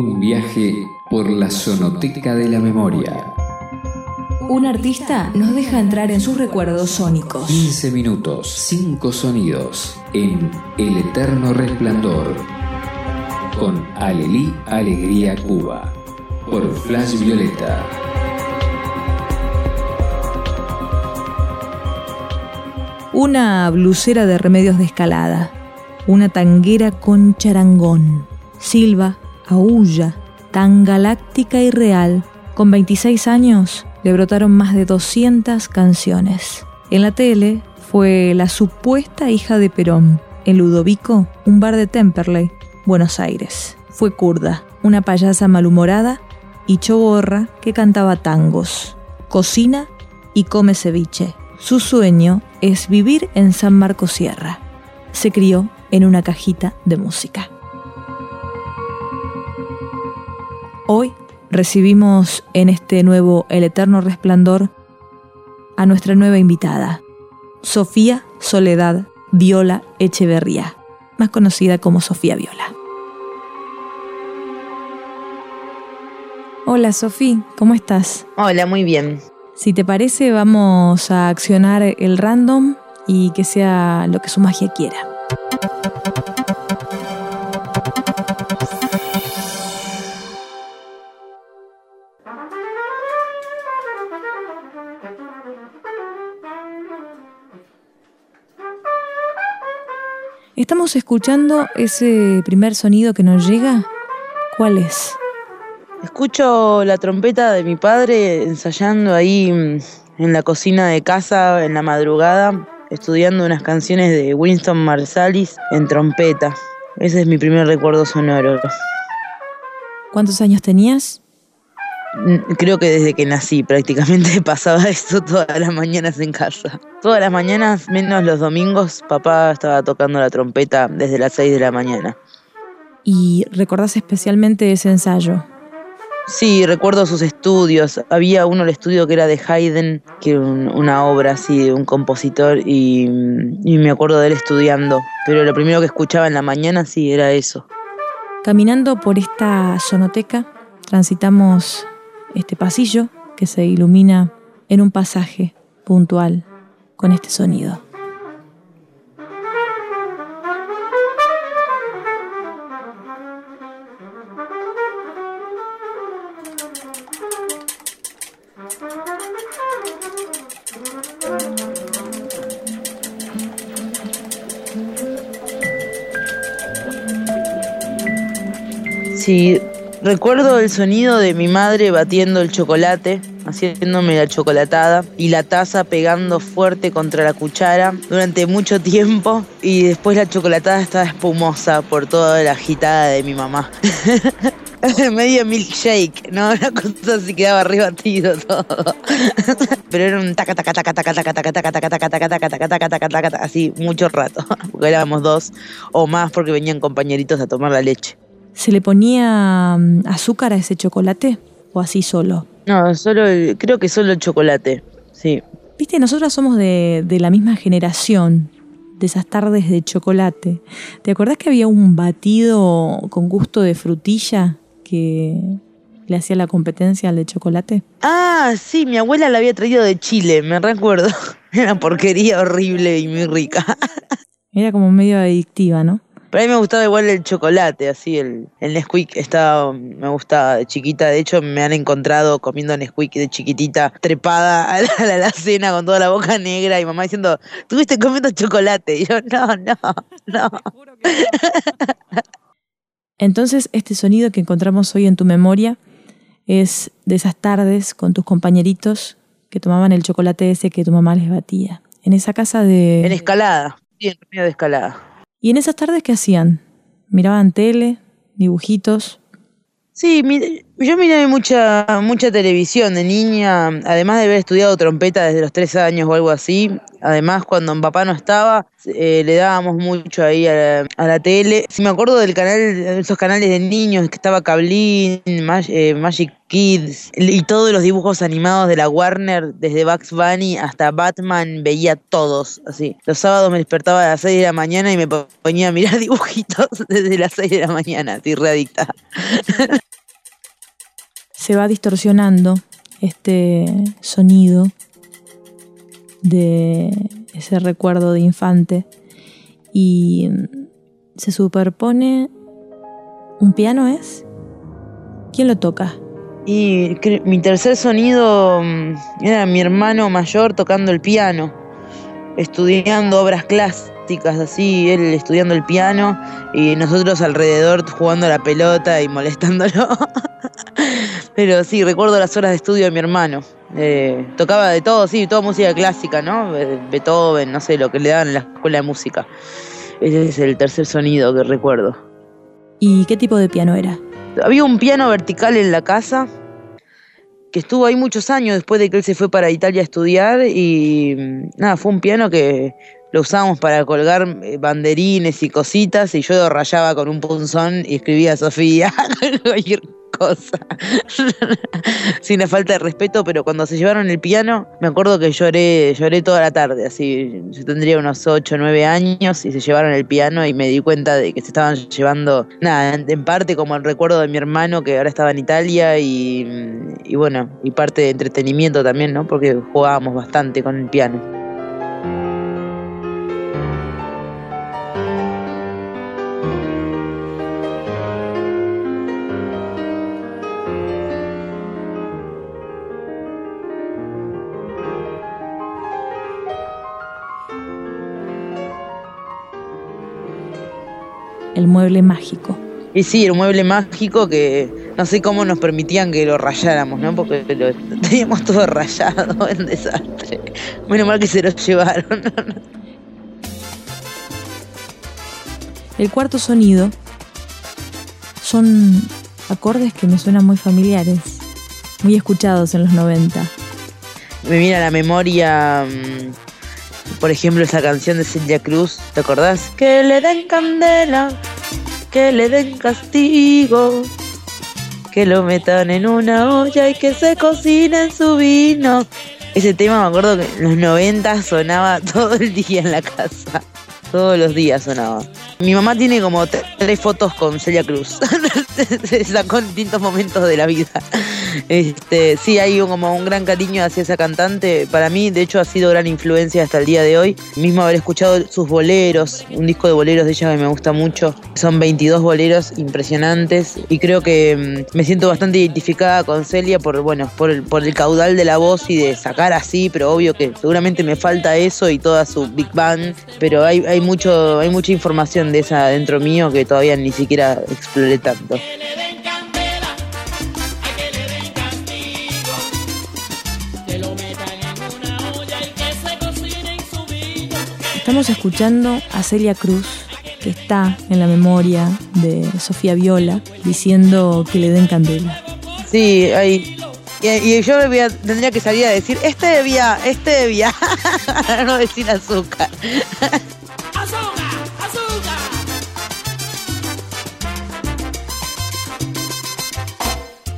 Un viaje por la sonoteca de la memoria. Un artista nos deja entrar en sus recuerdos sónicos. 15 minutos, 5 sonidos en El Eterno Resplandor. Con Alelí Alegría Cuba. Por Flash Violeta. Una blusera de remedios de escalada. Una tanguera con charangón. Silva, aúlla, tan galáctica y real. Con 26 años le brotaron más de 200 canciones. En la tele fue la supuesta hija de Perón. En Ludovico, un bar de Temperley, Buenos Aires. Fue kurda, una payasa malhumorada y choborra que cantaba tangos. Cocina y come ceviche. Su sueño es vivir en San Marcos Sierra. Se crió en una cajita de música. Hoy recibimos en este nuevo El Eterno Resplandor a nuestra nueva invitada, Sofía Soledad Viola Echeverría, más conocida como Sofía Viola. Hola Sofía, ¿cómo estás? Hola, muy bien. Si te parece, vamos a accionar el random y que sea lo que su magia quiera. Estamos escuchando ese primer sonido que nos llega. ¿Cuál es? Escucho la trompeta de mi padre ensayando ahí mm, en la cocina de casa en la madrugada, estudiando unas canciones de Winston Marsalis en trompeta. Ese es mi primer recuerdo sonoro. ¿Cuántos años tenías? Creo que desde que nací prácticamente pasaba esto todas las mañanas en casa. Todas las mañanas, menos los domingos, papá estaba tocando la trompeta desde las 6 de la mañana. ¿Y recordás especialmente ese ensayo? Sí, recuerdo sus estudios. Había uno, el estudio que era de Haydn, que era un- una obra así de un compositor, y, y me acuerdo de él estudiando. Pero lo primero que escuchaba en la mañana sí era eso. Caminando por esta sonoteca, transitamos este pasillo que se ilumina en un pasaje puntual con este sonido. Recuerdo el sonido de mi madre batiendo el chocolate, haciéndome la chocolatada y la taza pegando fuerte contra la cuchara durante mucho tiempo y después la chocolatada estaba espumosa por toda la agitada de mi mamá. Medio milkshake, ¿no? Una cosa así quedaba rebatido todo. Pero era un taca taca taca taca taca taca taca taca taca taca así mucho rato. ¿Se le ponía mm, azúcar a ese chocolate o así solo? No, solo creo que solo el chocolate. Sí. Viste, nosotras somos de, de la misma generación, de esas tardes de chocolate. ¿Te acordás que había un batido con gusto de frutilla que le hacía la competencia al de chocolate? Ah, sí, mi abuela la había traído de Chile, me recuerdo. Era porquería horrible y muy rica. Era como medio adictiva, ¿no? Pero a mí me gustaba igual el chocolate, así, el, el Nesquik estaba, me gustaba de chiquita. De hecho, me han encontrado comiendo Nesquik de chiquitita, trepada a la, a la alacena con toda la boca negra y mamá diciendo, estuviste comiendo chocolate. Y yo, no, no, no. Entonces, este sonido que encontramos hoy en tu memoria es de esas tardes con tus compañeritos que tomaban el chocolate ese que tu mamá les batía. En esa casa de... En escalada, sí, en medio de escalada. ¿Y en esas tardes qué hacían? ¿Miraban tele? ¿Dibujitos? Sí, mi- yo miré mucha, mucha televisión de niña, además de haber estudiado trompeta desde los tres años o algo así. Además, cuando mi papá no estaba, eh, le dábamos mucho ahí a la, a la tele. Sí, me acuerdo del canal, esos canales de niños que estaba Cablín, Mag- eh, Magic Kids y todos los dibujos animados de la Warner, desde Bugs Bunny hasta Batman, veía todos así. Los sábados me despertaba a las 6 de la mañana y me ponía a mirar dibujitos desde las 6 de la mañana, así readicta. se va distorsionando este sonido de ese recuerdo de infante y se superpone un piano es ¿quién lo toca? Y mi tercer sonido mm, era mi hermano mayor tocando el piano, estudiando obras clásicas, así, él estudiando el piano y nosotros alrededor jugando la pelota y molestándolo. Pero sí, recuerdo las horas de estudio de mi hermano. Eh, tocaba de todo, sí, toda música clásica, ¿no? Beethoven, no sé, lo que le daban en la escuela de música. Ese es el tercer sonido que recuerdo. ¿Y qué tipo de piano era? Había un piano vertical en la casa que estuvo ahí muchos años después de que él se fue para Italia a estudiar y nada, fue un piano que lo usábamos para colgar eh, banderines y cositas y yo rayaba con un punzón y escribía Sofía, cosa. Sin la falta de respeto, pero cuando se llevaron el piano, me acuerdo que lloré, lloré toda la tarde, así, yo tendría unos 8 o 9 años y se llevaron el piano y me di cuenta de que se estaban llevando, nada, en parte como el recuerdo de mi hermano que ahora estaba en Italia y, y bueno, y parte de entretenimiento también, ¿no? Porque jugábamos bastante con el piano. El mueble mágico. Y sí, el mueble mágico que no sé cómo nos permitían que lo rayáramos, ¿no? Porque lo, teníamos todo rayado en desastre. Menos mal que se lo llevaron. El cuarto sonido son acordes que me suenan muy familiares, muy escuchados en los 90. Me viene a la memoria mm, por ejemplo, esa canción de Celia Cruz, ¿te acordás? Que le den candela, que le den castigo, que lo metan en una olla y que se cocine en su vino. Ese tema me acuerdo que en los 90 sonaba todo el día en la casa. Todos los días sonaba. Mi mamá tiene como tres fotos con Celia Cruz. Se sacó en distintos momentos de la vida. Este, sí, hay como un gran cariño hacia esa cantante. Para mí, de hecho, ha sido gran influencia hasta el día de hoy. Mismo haber escuchado sus boleros, un disco de boleros de ella que me gusta mucho. Son 22 boleros impresionantes y creo que mm, me siento bastante identificada con Celia por, bueno, por el, caudal de la voz y de sacar así, pero obvio que seguramente me falta eso y toda su big band. Pero hay, hay, mucho, hay mucha información de esa dentro mío que todavía ni siquiera exploré tanto. Estamos escuchando a Celia Cruz, que está en la memoria de Sofía Viola, diciendo que le den candela. Sí, ahí. Y, yo tendría que salir a decir, este debía, este debía, no decir azúcar. ¡Azúcar! ¡Azúcar!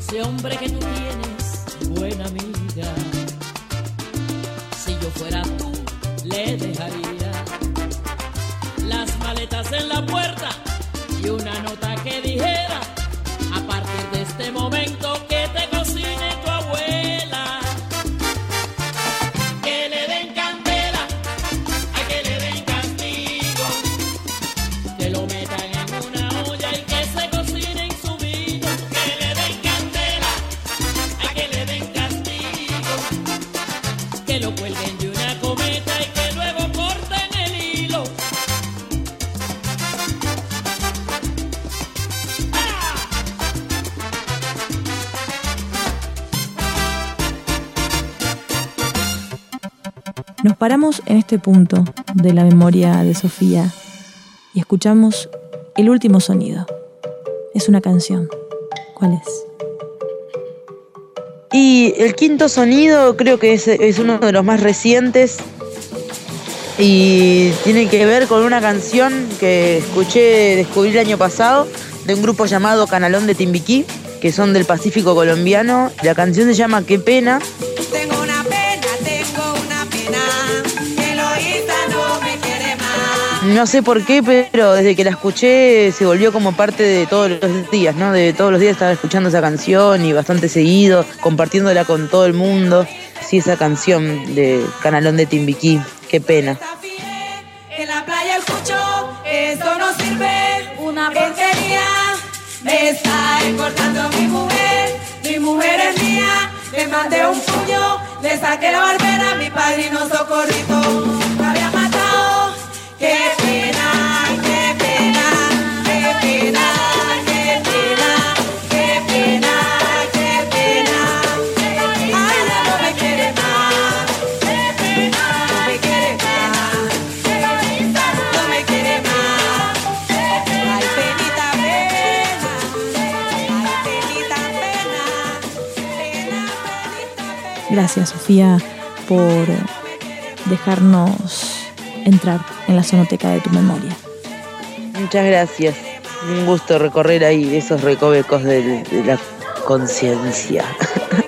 Ese hombre que tú tienes, buena amiga, si yo fuera tú, le dejaría en la puerta y una nota que dijera, a partir de este momento paramos en este punto de la memoria de Sofía y escuchamos el último sonido. Es una canción. ¿Cuál es? Y el quinto sonido creo que es, uno de los más recientes y tiene que ver con una canción que escuché, descubrí el año pasado de un grupo llamado Canalón de Timbiquí, que son del Pacífico colombiano. La canción se llama Qué pena no sé por qué, pero desde que la escuché se volvió como parte de todos los días, ¿no? De todos los días estaba escuchando esa canción y bastante seguido, compartiéndola con todo el mundo. Sí, esa canción de Canalón de Timbiquí, qué pena. Me está mi mujer, mi mujer es mía. Le mandé un puño, le saqué la barbera, mi padrino socorrito. Gracias, Sofía, por dejarnos entrar en la sonoteca de tu memoria. Muchas gracias. Un gusto recorrer ahí esos recovecos de, la conciencia.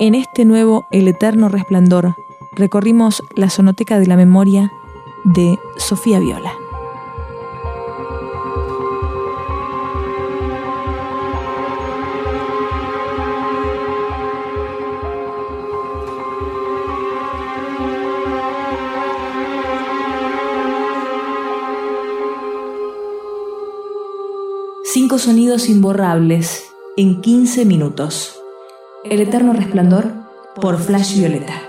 En este nuevo El Eterno Resplandor recorrimos la sonoteca de la memoria de Sofía Viola. Cinco sonidos imborrables en 15 minutos. El Eterno Resplandor por Flash Violeta.